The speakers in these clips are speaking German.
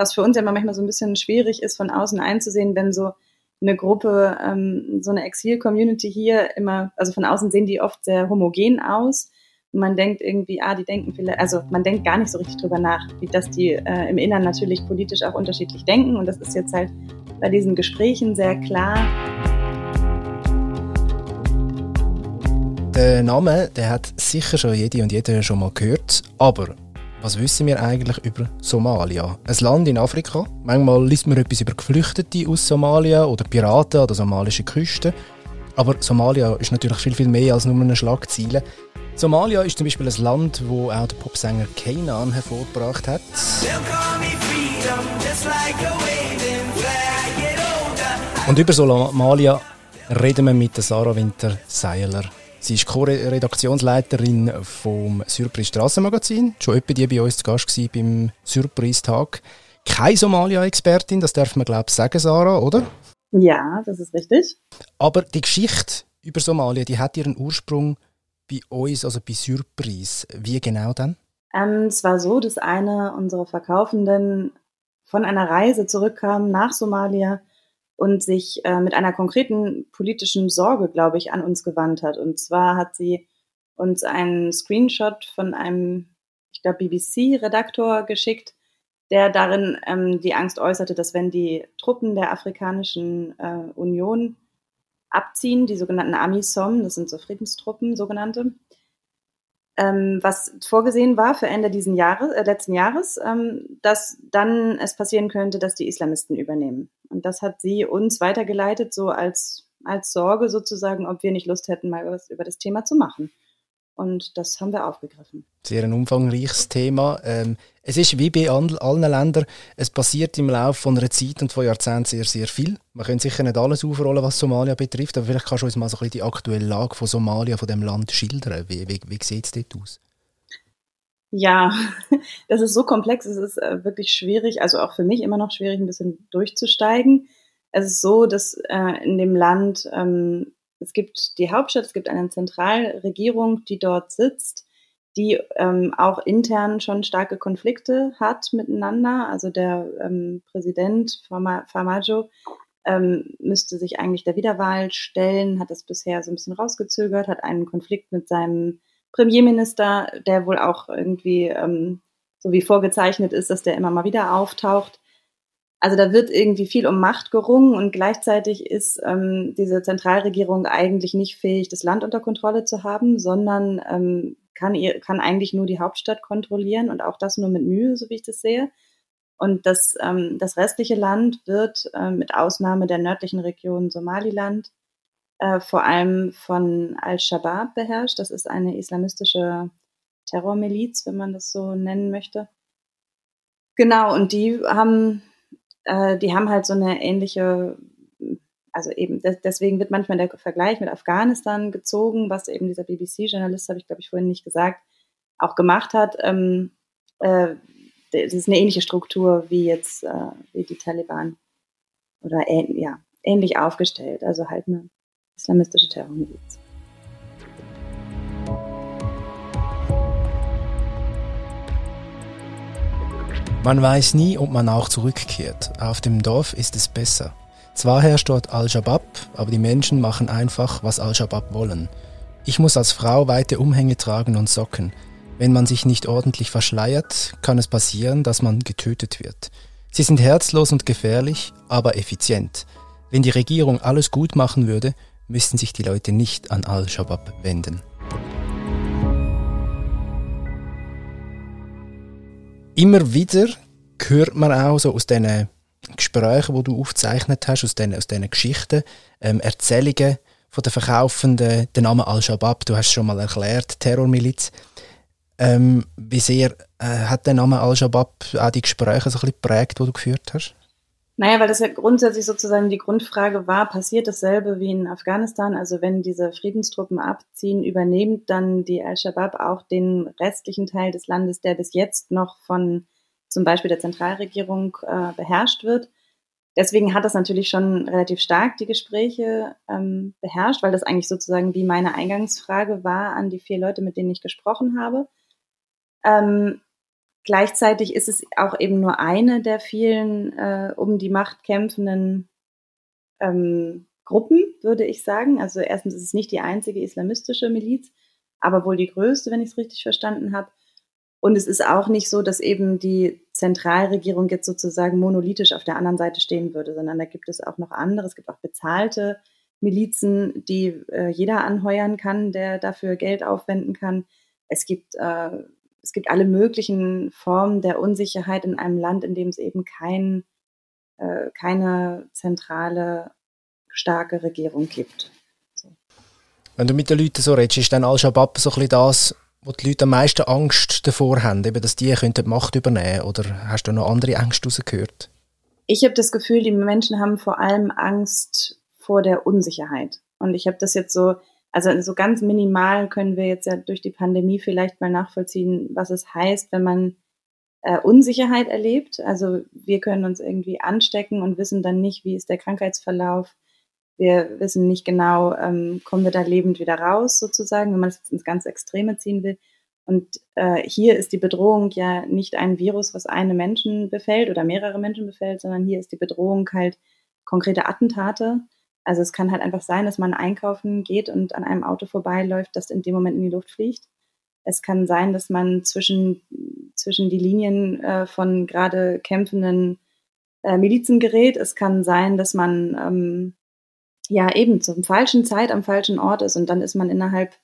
was für uns ja manchmal so ein bisschen schwierig ist, von außen einzusehen, wenn so eine Gruppe, ähm, so eine Exil-Community hier immer, also von außen sehen die oft sehr homogen aus. Man denkt irgendwie, ah, die denken vielleicht, also man denkt gar nicht so richtig drüber nach, wie dass die äh, im Innern natürlich politisch auch unterschiedlich denken. Und das ist jetzt halt bei diesen Gesprächen sehr klar. Der Name, der hat sicher schon jede und jeder schon mal gehört, aber was wissen wir eigentlich über Somalia? Ein Land in Afrika. Manchmal liest man etwas über Geflüchtete aus Somalia oder Piraten an der somalischen Küste. Aber Somalia ist natürlich viel, viel mehr als nur eine Schlagzeile. Somalia ist zum Beispiel ein Land, wo auch der Popsänger Kanan hervorgebracht hat. Und über Somalia reden wir mit Sarah Winter-Seiler. Sie ist Co-Redaktionsleiterin vom Surprise Strassenmagazin. Schon etwa die bei uns zu Gast war beim Surprise-Tag. Keine Somalia-Expertin, das darf man glaube ich sagen, Sarah, oder? Ja, das ist richtig. Aber die Geschichte über Somalia, die hat ihren Ursprung bei uns, also bei Surprise. Wie genau dann? Ähm, es war so, dass eine unserer Verkaufenden von einer Reise zurückkam nach Somalia und sich äh, mit einer konkreten politischen Sorge, glaube ich, an uns gewandt hat. Und zwar hat sie uns einen Screenshot von einem, ich glaube, BBC-Redaktor geschickt, der darin ähm, die Angst äußerte, dass wenn die Truppen der Afrikanischen äh, Union abziehen, die sogenannten AMISOM, das sind so Friedenstruppen, sogenannte, ähm, was vorgesehen war für Ende diesen Jahres, äh, letzten Jahres, ähm, dass dann es passieren könnte, dass die Islamisten übernehmen. Und das hat sie uns weitergeleitet, so als, als Sorge sozusagen, ob wir nicht Lust hätten, mal was über das Thema zu machen. Und das haben wir aufgegriffen. Sehr ein umfangreiches Thema. Ähm, es ist wie bei allen Ländern, es passiert im Laufe von einer Zeit und von Jahrzehnten sehr, sehr viel. Man kann sicher nicht alles aufrollen, was Somalia betrifft, aber vielleicht kannst du uns mal so ein bisschen die aktuelle Lage von Somalia, von dem Land schildern. Wie, wie, wie sieht es dort aus? Ja, das ist so komplex, es ist äh, wirklich schwierig, also auch für mich immer noch schwierig, ein bisschen durchzusteigen. Es ist so, dass äh, in dem Land ähm, es gibt die Hauptstadt, es gibt eine Zentralregierung, die dort sitzt, die ähm, auch intern schon starke Konflikte hat miteinander. Also der ähm, Präsident Farmajo ähm, müsste sich eigentlich der Wiederwahl stellen, hat das bisher so ein bisschen rausgezögert, hat einen Konflikt mit seinem Premierminister, der wohl auch irgendwie ähm, so wie vorgezeichnet ist, dass der immer mal wieder auftaucht. Also da wird irgendwie viel um Macht gerungen und gleichzeitig ist ähm, diese Zentralregierung eigentlich nicht fähig, das Land unter Kontrolle zu haben, sondern ähm, kann, ihr, kann eigentlich nur die Hauptstadt kontrollieren und auch das nur mit Mühe, so wie ich das sehe. Und das, ähm, das restliche Land wird äh, mit Ausnahme der nördlichen Region Somaliland äh, vor allem von Al-Shabaab beherrscht. Das ist eine islamistische Terrormiliz, wenn man das so nennen möchte. Genau, und die haben äh, die haben halt so eine ähnliche, also eben, deswegen wird manchmal der Vergleich mit Afghanistan gezogen, was eben dieser BBC-Journalist, habe ich glaube ich vorhin nicht gesagt, auch gemacht hat. Ähm, äh, das ist eine ähnliche Struktur wie jetzt äh, wie die Taliban oder ähn, ja, ähnlich aufgestellt, also halt eine islamistische Terrormiliz. Man weiß nie, ob man auch zurückkehrt. Auf dem Dorf ist es besser. Zwar herrscht dort Al-Shabaab, aber die Menschen machen einfach, was Al-Shabaab wollen. Ich muss als Frau weite Umhänge tragen und Socken. Wenn man sich nicht ordentlich verschleiert, kann es passieren, dass man getötet wird. Sie sind herzlos und gefährlich, aber effizient. Wenn die Regierung alles gut machen würde, müssten sich die Leute nicht an Al-Shabaab wenden. Immer wieder hört man auch so aus diesen Gesprächen, die du aufgezeichnet hast, aus diesen, aus diesen Geschichten, ähm, Erzählungen von den Verkaufenden, den Namen Al-Shabaab, du hast schon mal erklärt, Terrormiliz. Ähm, wie sehr äh, hat der Name Al-Shabaab auch die Gespräche so ein bisschen geprägt, die du geführt hast? Naja, weil das ja grundsätzlich sozusagen die Grundfrage war, passiert dasselbe wie in Afghanistan? Also wenn diese Friedenstruppen abziehen, übernimmt dann die Al-Shabaab auch den restlichen Teil des Landes, der bis jetzt noch von zum Beispiel der Zentralregierung äh, beherrscht wird. Deswegen hat das natürlich schon relativ stark die Gespräche ähm, beherrscht, weil das eigentlich sozusagen wie meine Eingangsfrage war an die vier Leute, mit denen ich gesprochen habe. Ähm, gleichzeitig ist es auch eben nur eine der vielen äh, um die Macht kämpfenden ähm, Gruppen, würde ich sagen. Also erstens ist es nicht die einzige islamistische Miliz, aber wohl die größte, wenn ich es richtig verstanden habe. Und es ist auch nicht so, dass eben die Zentralregierung jetzt sozusagen monolithisch auf der anderen Seite stehen würde, sondern da gibt es auch noch andere. Es gibt auch bezahlte Milizen, die äh, jeder anheuern kann, der dafür Geld aufwenden kann. Es gibt, äh, es gibt alle möglichen Formen der Unsicherheit in einem Land, in dem es eben kein, äh, keine zentrale, starke Regierung gibt. So. Wenn du mit den Leuten so redest, ist dann Al-Shabaab so ein bisschen das, wo die Leute am meisten Angst davor haben, eben, dass die die Macht übernehmen Oder hast du noch andere Ängste rausgehört? Ich habe das Gefühl, die Menschen haben vor allem Angst vor der Unsicherheit. Und ich habe das jetzt so, also so ganz minimal können wir jetzt ja durch die Pandemie vielleicht mal nachvollziehen, was es heißt, wenn man äh, Unsicherheit erlebt. Also wir können uns irgendwie anstecken und wissen dann nicht, wie ist der Krankheitsverlauf. Wir wissen nicht genau, ähm, kommen wir da lebend wieder raus, sozusagen, wenn man es ins ganz Extreme ziehen will. Und äh, hier ist die Bedrohung ja nicht ein Virus, was eine Menschen befällt oder mehrere Menschen befällt, sondern hier ist die Bedrohung halt konkrete Attentate. Also es kann halt einfach sein, dass man einkaufen geht und an einem Auto vorbeiläuft, das in dem Moment in die Luft fliegt. Es kann sein, dass man zwischen, zwischen die Linien äh, von gerade kämpfenden äh, Milizen gerät. Es kann sein, dass man ähm, ja eben zum falschen Zeit am falschen Ort ist und dann ist man innerhalb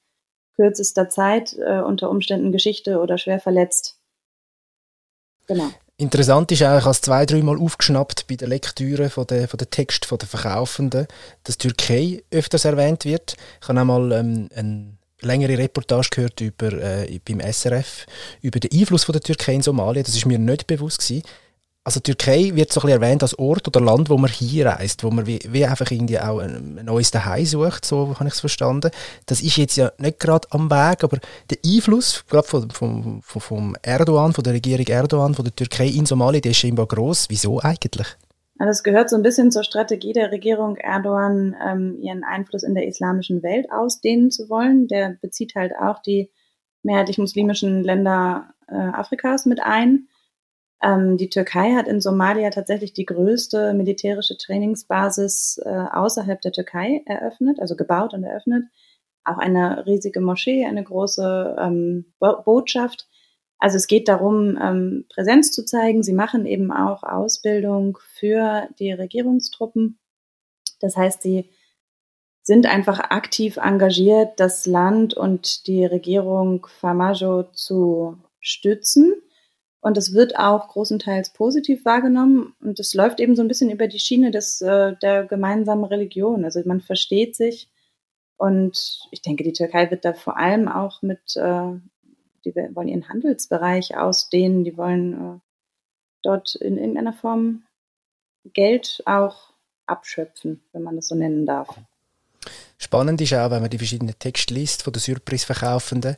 kürzester Zeit äh, unter Umständen Geschichte oder schwer verletzt. Genau. Interessant ist auch, ich habe es zwei, dreimal aufgeschnappt bei der Lektüre von der, von der Text von der Verkaufenden, dass Türkei öfters erwähnt wird. Ich habe einmal ähm, eine längere Reportage gehört über, äh, beim SRF über den Einfluss von der Türkei in Somalia. Das ist mir nicht bewusst gewesen also Türkei wird so ein bisschen erwähnt als Ort oder Land, wo man hier reist, wo man wie, wie einfach irgendwie auch ein, neues Zuhause sucht, so habe ich es verstanden. Das ist jetzt ja nicht gerade am Weg, aber der Einfluss gerade vom, vom, vom Erdogan, von der Regierung Erdogan, von der Türkei in Somalia, der ist scheinbar groß. Wieso eigentlich? Also es gehört so ein bisschen zur Strategie der Regierung Erdogan, ähm, ihren Einfluss in der islamischen Welt ausdehnen zu wollen. Der bezieht halt auch die mehrheitlich muslimischen Länder äh, Afrikas mit ein. Ähm, die Türkei hat in Somalia tatsächlich die größte militärische Trainingsbasis äh, außerhalb der Türkei eröffnet, also gebaut und eröffnet. Auch eine riesige Moschee, eine große ähm, Bo Botschaft. Also es geht darum, ähm, Präsenz zu zeigen. Sie machen eben auch Ausbildung für die Regierungstruppen. Das heißt, sie sind einfach aktiv engagiert, das Land und die Regierung Famajo zu stützen. Und es wird auch großenteils positiv wahrgenommen. Und es läuft eben so ein bisschen über die Schiene des, äh, der gemeinsamen Religion. Also man versteht sich. Und ich denke, die Türkei wird da vor allem auch mit, äh, die wollen ihren Handelsbereich ausdehnen. Die wollen äh, dort in irgendeiner Form Geld auch abschöpfen, wenn man das so nennen darf. Spannend ist auch, wenn man die verschiedenen Texte liest von den Surprise-Verkaufenden,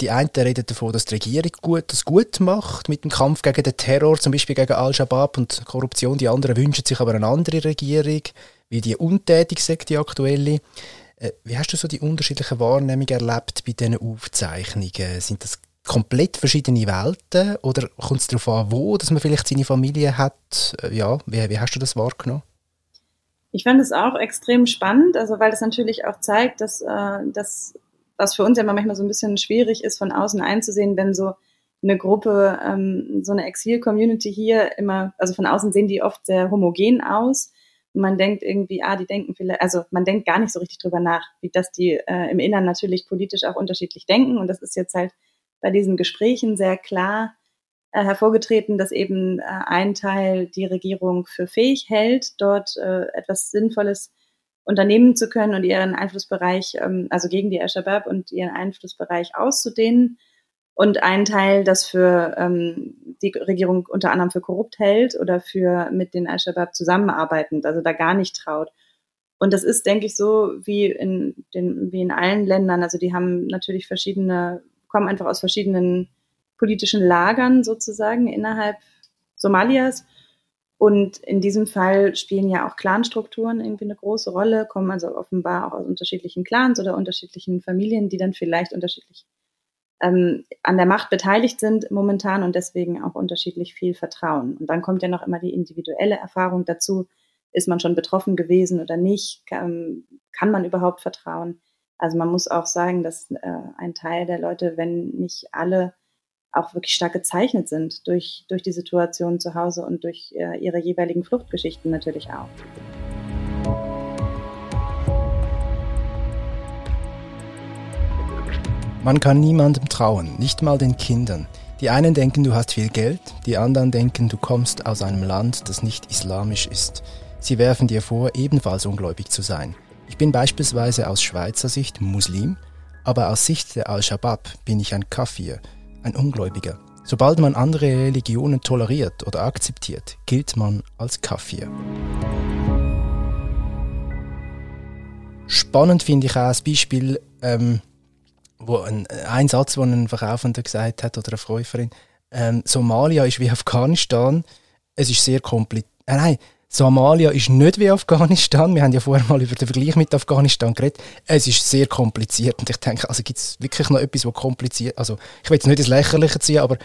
die einen reden davon, dass die Regierung gut, das gut macht mit dem Kampf gegen den Terror, zum Beispiel gegen Al-Shabaab und Korruption. Die anderen wünschen sich aber eine andere Regierung, wie die untätig sagt, die aktuelle. Äh, wie hast du so die unterschiedlichen Wahrnehmungen erlebt bei diesen Aufzeichnungen? Sind das komplett verschiedene Welten oder kommt es darauf an, wo dass man vielleicht seine Familie hat? Äh, ja, wie, wie hast du das wahrgenommen? Ich fand es auch extrem spannend, also weil es natürlich auch zeigt, dass, äh, dass was für uns ja manchmal so ein bisschen schwierig ist, von außen einzusehen, wenn so eine Gruppe, ähm, so eine Exil-Community hier immer, also von außen sehen die oft sehr homogen aus. Man denkt irgendwie, ah, die denken vielleicht, also man denkt gar nicht so richtig drüber nach, wie dass die äh, im Innern natürlich politisch auch unterschiedlich denken. Und das ist jetzt halt bei diesen Gesprächen sehr klar äh, hervorgetreten, dass eben äh, ein Teil die Regierung für fähig hält, dort äh, etwas Sinnvolles unternehmen zu können und ihren Einflussbereich, ähm, also gegen die Al-Shabaab und ihren Einflussbereich auszudehnen. Und ein Teil, das für ähm, die Regierung unter anderem für korrupt hält oder für mit den Al-Shabaab zusammenarbeitend, also da gar nicht traut. Und das ist, denke ich, so wie in, den, wie in allen Ländern. Also die haben natürlich verschiedene, kommen einfach aus verschiedenen politischen Lagern sozusagen innerhalb Somalias und in diesem Fall spielen ja auch Clanstrukturen irgendwie eine große Rolle, kommen also offenbar auch aus unterschiedlichen Clans oder unterschiedlichen Familien, die dann vielleicht unterschiedlich ähm, an der Macht beteiligt sind momentan und deswegen auch unterschiedlich viel vertrauen. Und dann kommt ja noch immer die individuelle Erfahrung dazu. Ist man schon betroffen gewesen oder nicht? Kann, kann man überhaupt vertrauen? Also man muss auch sagen, dass äh, ein Teil der Leute, wenn nicht alle, auch wirklich stark gezeichnet sind durch, durch die Situation zu Hause und durch äh, ihre jeweiligen Fluchtgeschichten natürlich auch. Man kann niemandem trauen, nicht mal den Kindern. Die einen denken, du hast viel Geld, die anderen denken, du kommst aus einem Land, das nicht islamisch ist. Sie werfen dir vor, ebenfalls ungläubig zu sein. Ich bin beispielsweise aus Schweizer Sicht Muslim, aber aus Sicht der Al-Shabaab bin ich ein Kafir, ein Ungläubiger. Sobald man andere Religionen toleriert oder akzeptiert, gilt man als Kafir. Spannend finde ich auch das Beispiel, ähm, wo ein, ein Satz, den ein Verkaufender gesagt hat oder eine Verkäuferin, ähm, Somalia ist wie Afghanistan, es ist sehr kompliziert. Äh, nein, Somalia ist nicht wie Afghanistan. Wir haben ja vorher mal über den Vergleich mit Afghanistan geredet. Es ist sehr kompliziert und ich denke, also gibt es wirklich noch etwas, was kompliziert, also ich will jetzt nicht ins Lächerliche ziehen, aber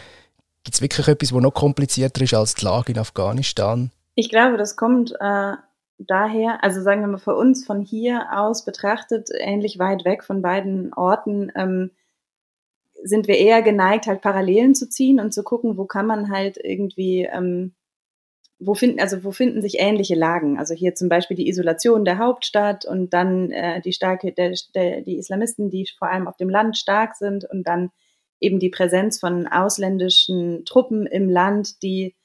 gibt es wirklich etwas, was noch komplizierter ist als die Lage in Afghanistan? Ich glaube, das kommt äh, daher, also sagen wir mal für uns von hier aus betrachtet, ähnlich weit weg von beiden Orten, ähm, sind wir eher geneigt, halt Parallelen zu ziehen und zu gucken, wo kann man halt irgendwie ähm, wo finden, also wo finden sich ähnliche Lagen? Also hier zum Beispiel die Isolation der Hauptstadt und dann äh, die starke, der, der, die Islamisten, die vor allem auf dem Land stark sind und dann eben die Präsenz von ausländischen Truppen im Land, die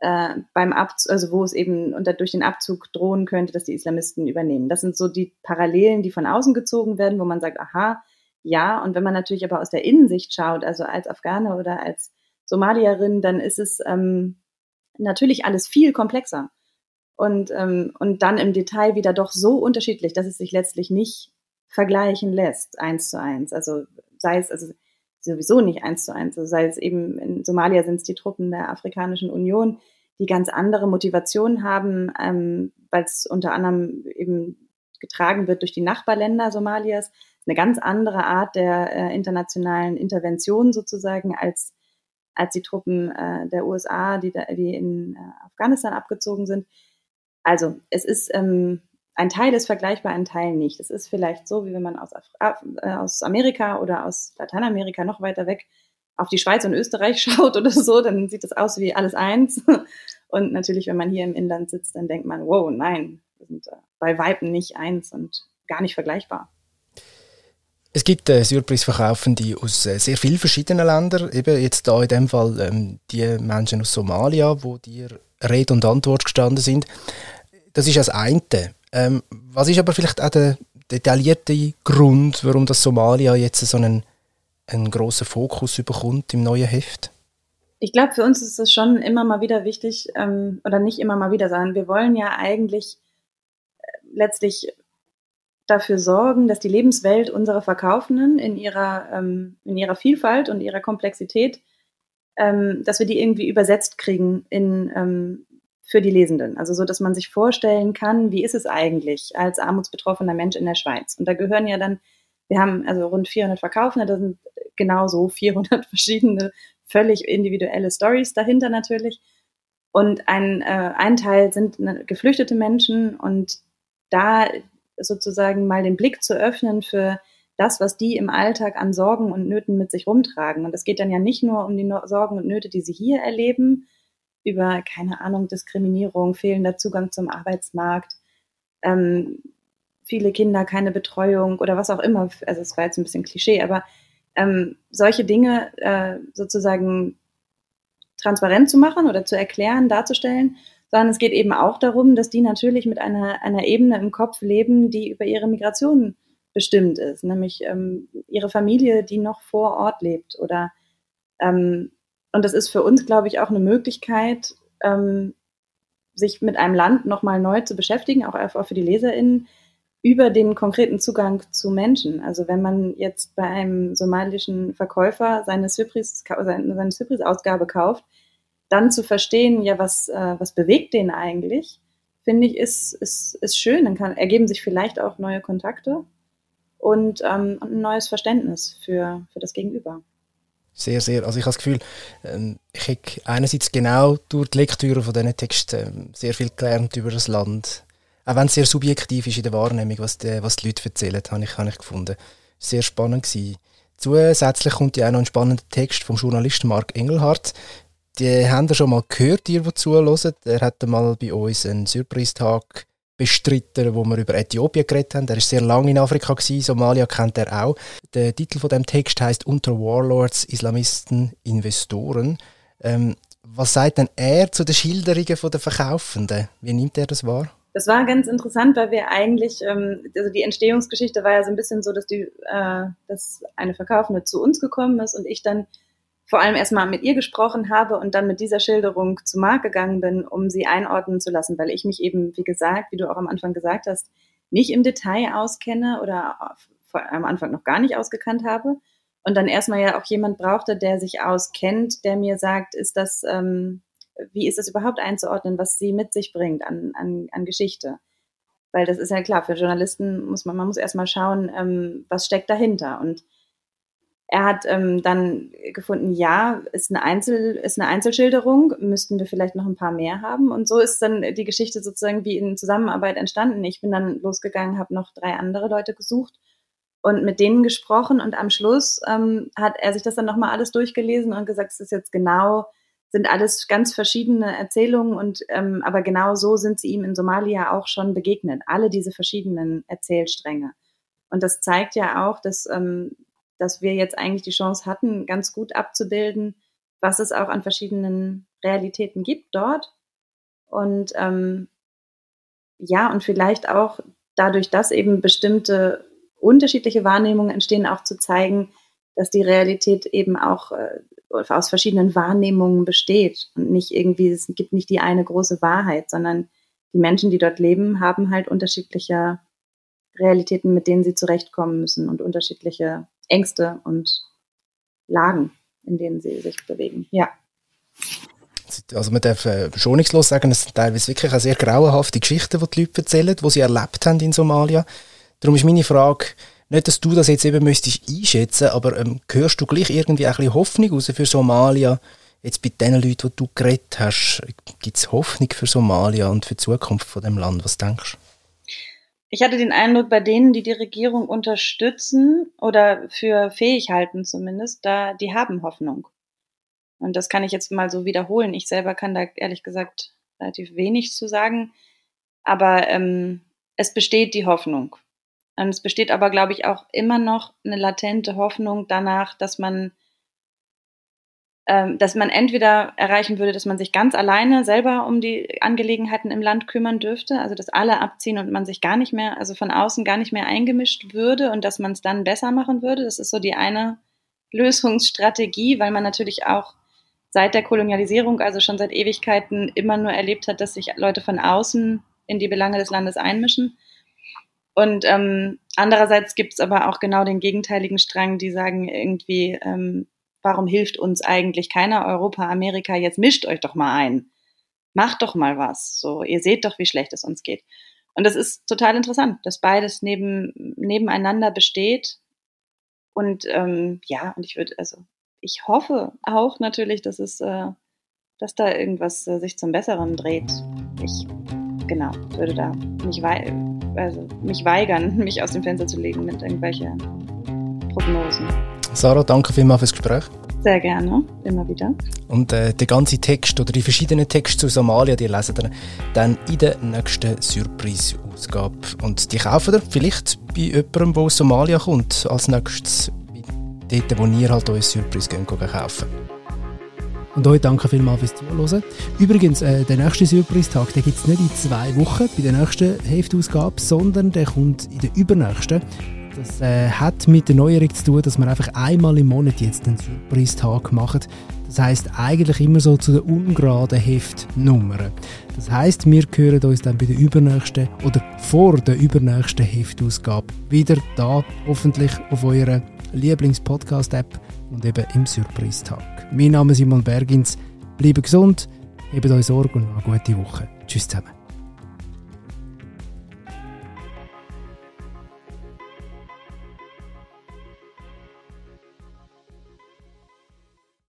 äh, beim Abzug, also wo es eben unter, durch den Abzug drohen könnte, dass die Islamisten übernehmen. Das sind so die Parallelen, die von außen gezogen werden, wo man sagt, aha, ja. Und wenn man natürlich aber aus der Innensicht schaut, also als Afghane oder als Somalierin, dann ist es ähm, natürlich alles viel komplexer. Und, ähm, und dann im Detail wieder doch so unterschiedlich, dass es sich letztlich nicht vergleichen lässt, eins zu eins. Also sei es also sowieso nicht eins zu eins, also sei es eben in Somalia sind es die Truppen der Afrikanischen Union, die ganz andere Motivationen haben, ähm, weil es unter anderem eben getragen wird durch die Nachbarländer Somalias. Eine ganz andere Art der äh, internationalen Intervention sozusagen als als die Truppen äh, der USA, die, da, die in äh, Afghanistan abgezogen sind. Also es ist ähm, ein Teil ist vergleichbar, ein Teil nicht. Es ist vielleicht so, wie wenn man aus, Af äh, aus Amerika oder aus Lateinamerika noch weiter weg auf die Schweiz und Österreich schaut oder so, dann sieht das aus wie alles eins. Und natürlich, wenn man hier im Inland sitzt, dann denkt man, wow, nein, wir sind äh, bei Weitem nicht eins und gar nicht vergleichbar. Es gibt äh, Surprise-Verkaufende aus äh, sehr vielen verschiedenen Ländern. Eben jetzt da in dem Fall ähm, die Menschen aus Somalia, wo dir Rede und Antwort gestanden sind. Das ist das eine. Ähm, was ist aber vielleicht auch der detaillierte Grund, warum das Somalia jetzt so einen, einen grossen Fokus bekommt im neuen Heft? Ich glaube, für uns ist es schon immer mal wieder wichtig, ähm, oder nicht immer mal wieder sagen, wir wollen ja eigentlich äh, letztlich dafür sorgen, dass die Lebenswelt unserer Verkaufenden in ihrer, ähm, in ihrer Vielfalt und ihrer Komplexität, ähm, dass wir die irgendwie übersetzt kriegen in, ähm, für die Lesenden. Also so, dass man sich vorstellen kann, wie ist es eigentlich als armutsbetroffener Mensch in der Schweiz? Und da gehören ja dann, wir haben also rund 400 Verkaufende, da sind genauso 400 verschiedene, völlig individuelle Stories dahinter natürlich. Und ein, äh, ein Teil sind ne, geflüchtete Menschen und da sozusagen mal den Blick zu öffnen für das, was die im Alltag an Sorgen und Nöten mit sich rumtragen. Und es geht dann ja nicht nur um die Sorgen und Nöte, die sie hier erleben, über, keine Ahnung, Diskriminierung, fehlender Zugang zum Arbeitsmarkt, ähm, viele Kinder, keine Betreuung oder was auch immer. Also es war jetzt ein bisschen Klischee, aber ähm, solche Dinge äh, sozusagen transparent zu machen oder zu erklären, darzustellen sondern es geht eben auch darum, dass die natürlich mit einer, einer Ebene im Kopf leben, die über ihre Migration bestimmt ist, nämlich ähm, ihre Familie, die noch vor Ort lebt. Oder ähm, und das ist für uns, glaube ich, auch eine Möglichkeit, ähm, sich mit einem Land nochmal neu zu beschäftigen, auch, auch für die LeserInnen, über den konkreten Zugang zu Menschen. Also wenn man jetzt bei einem somalischen Verkäufer seine Cypris-Ausgabe kauft, dann zu verstehen, ja, was, äh, was bewegt den eigentlich, finde ich, ist, ist, ist schön. Dann kann, ergeben sich vielleicht auch neue Kontakte und ähm, ein neues Verständnis für, für das Gegenüber. Sehr, sehr. Also ich habe das Gefühl, ähm, ich habe einerseits genau durch die Lektüre von diesen Texten ähm, sehr viel gelernt über das Land. Auch wenn es sehr subjektiv ist in der Wahrnehmung, was die, was die Leute erzählen, habe ich, habe ich gefunden. Sehr spannend gewesen. Zusätzlich kommt ja auch noch ein spannender Text vom Journalisten Mark Engelhardt. Die haben ihr schon mal gehört, ihr, die zuhören. Er hat mal bei uns einen Surprise-Tag bestritten, wo wir über Äthiopien geredet haben. Er ist sehr lange in Afrika gewesen, Somalia kennt er auch. Der Titel von dem Text heißt Unter Warlords, Islamisten, Investoren. Ähm, was sagt denn er zu den Schilderungen der Verkaufenden? Wie nimmt er das wahr? Das war ganz interessant, weil wir eigentlich, ähm, also die Entstehungsgeschichte war ja so ein bisschen so, dass die, äh, dass eine Verkaufende zu uns gekommen ist und ich dann vor allem erstmal mit ihr gesprochen habe und dann mit dieser Schilderung zu Marc gegangen bin, um sie einordnen zu lassen, weil ich mich eben, wie gesagt, wie du auch am Anfang gesagt hast, nicht im Detail auskenne oder am Anfang noch gar nicht ausgekannt habe. Und dann erstmal ja auch jemand brauchte, der sich auskennt, der mir sagt, ist das, ähm, wie ist das überhaupt einzuordnen, was sie mit sich bringt an, an, an Geschichte? Weil das ist ja klar, für Journalisten muss man, man muss erstmal schauen, ähm, was steckt dahinter. Und er hat ähm, dann gefunden, ja, ist eine, Einzel, ist eine Einzelschilderung, müssten wir vielleicht noch ein paar mehr haben. Und so ist dann die Geschichte sozusagen wie in Zusammenarbeit entstanden. Ich bin dann losgegangen, habe noch drei andere Leute gesucht und mit denen gesprochen. Und am Schluss ähm, hat er sich das dann nochmal alles durchgelesen und gesagt, es ist jetzt genau, sind alles ganz verschiedene Erzählungen und ähm, aber genau so sind sie ihm in Somalia auch schon begegnet. Alle diese verschiedenen Erzählstränge. Und das zeigt ja auch, dass ähm, dass wir jetzt eigentlich die Chance hatten, ganz gut abzubilden, was es auch an verschiedenen Realitäten gibt dort. Und ähm, ja, und vielleicht auch dadurch, dass eben bestimmte unterschiedliche Wahrnehmungen entstehen, auch zu zeigen, dass die Realität eben auch äh, aus verschiedenen Wahrnehmungen besteht und nicht irgendwie, es gibt nicht die eine große Wahrheit, sondern die Menschen, die dort leben, haben halt unterschiedliche Realitäten, mit denen sie zurechtkommen müssen und unterschiedliche Ängste und Lagen, in denen sie sich bewegen. Ja. Also man darf äh, schonungslos sagen, es sind teilweise wirklich eine sehr grauenhafte Geschichten, die die Leute erzählen, die sie erlebt haben in Somalia. Darum ist meine Frage, nicht, dass du das jetzt eben müsstest einschätzen, aber ähm, hörst du gleich irgendwie ein bisschen Hoffnung raus für Somalia? Jetzt bei den Leuten, die du geredet hast, gibt es Hoffnung für Somalia und für die Zukunft von dem Land? Was denkst du? Ich hatte den Eindruck, bei denen, die die Regierung unterstützen oder für fähig halten zumindest, da die haben Hoffnung. Und das kann ich jetzt mal so wiederholen. Ich selber kann da ehrlich gesagt relativ wenig zu sagen, aber ähm, es besteht die Hoffnung. Und es besteht aber, glaube ich, auch immer noch eine latente Hoffnung danach, dass man dass man entweder erreichen würde, dass man sich ganz alleine selber um die Angelegenheiten im Land kümmern dürfte, also dass alle abziehen und man sich gar nicht mehr, also von außen gar nicht mehr eingemischt würde und dass man es dann besser machen würde. Das ist so die eine Lösungsstrategie, weil man natürlich auch seit der Kolonialisierung, also schon seit Ewigkeiten, immer nur erlebt hat, dass sich Leute von außen in die Belange des Landes einmischen. Und ähm, andererseits gibt es aber auch genau den gegenteiligen Strang, die sagen irgendwie, ähm, warum hilft uns eigentlich keiner Europa, Amerika, jetzt mischt euch doch mal ein. Macht doch mal was. So, ihr seht doch, wie schlecht es uns geht. Und das ist total interessant, dass beides neben, nebeneinander besteht. Und ähm, ja, und ich würde, also ich hoffe auch natürlich, dass es, äh, dass da irgendwas äh, sich zum Besseren dreht. Ich, genau, würde da mich, wei also mich weigern, mich aus dem Fenster zu legen mit irgendwelchen Prognosen. Sarah, danke vielmals fürs Gespräch. Sehr gerne, immer wieder. Und äh, der ganze Text oder die verschiedenen Texte zu Somalia, die lesen ihr dann in der nächsten Surprise-Ausgabe. Und die kaufen ihr vielleicht bei jemandem, der aus Somalia kommt, als nächstes dort, wo ihr halt euer Surprise gehen, kaufen und euch danke vielmals fürs Zuhören. Übrigens, äh, der nächste Surprise-Tag gibt es nicht in zwei Wochen bei der nächsten Heftausgabe, sondern der kommt in der übernächsten. Das äh, hat mit der Neuerung zu tun, dass wir einfach einmal im Monat jetzt einen Surprise-Tag machen. Das heißt eigentlich immer so zu den ungeraden Heftnummern. Das heißt, wir hören uns dann bei der übernächsten oder vor der übernächsten Heftausgabe wieder da, hoffentlich auf eurer Lieblings-Podcast-App und eben im Surprise-Tag. Mein Name ist Simon Bergins. Bleibt gesund, hebt euch Sorge und eine gute Woche. Tschüss zusammen.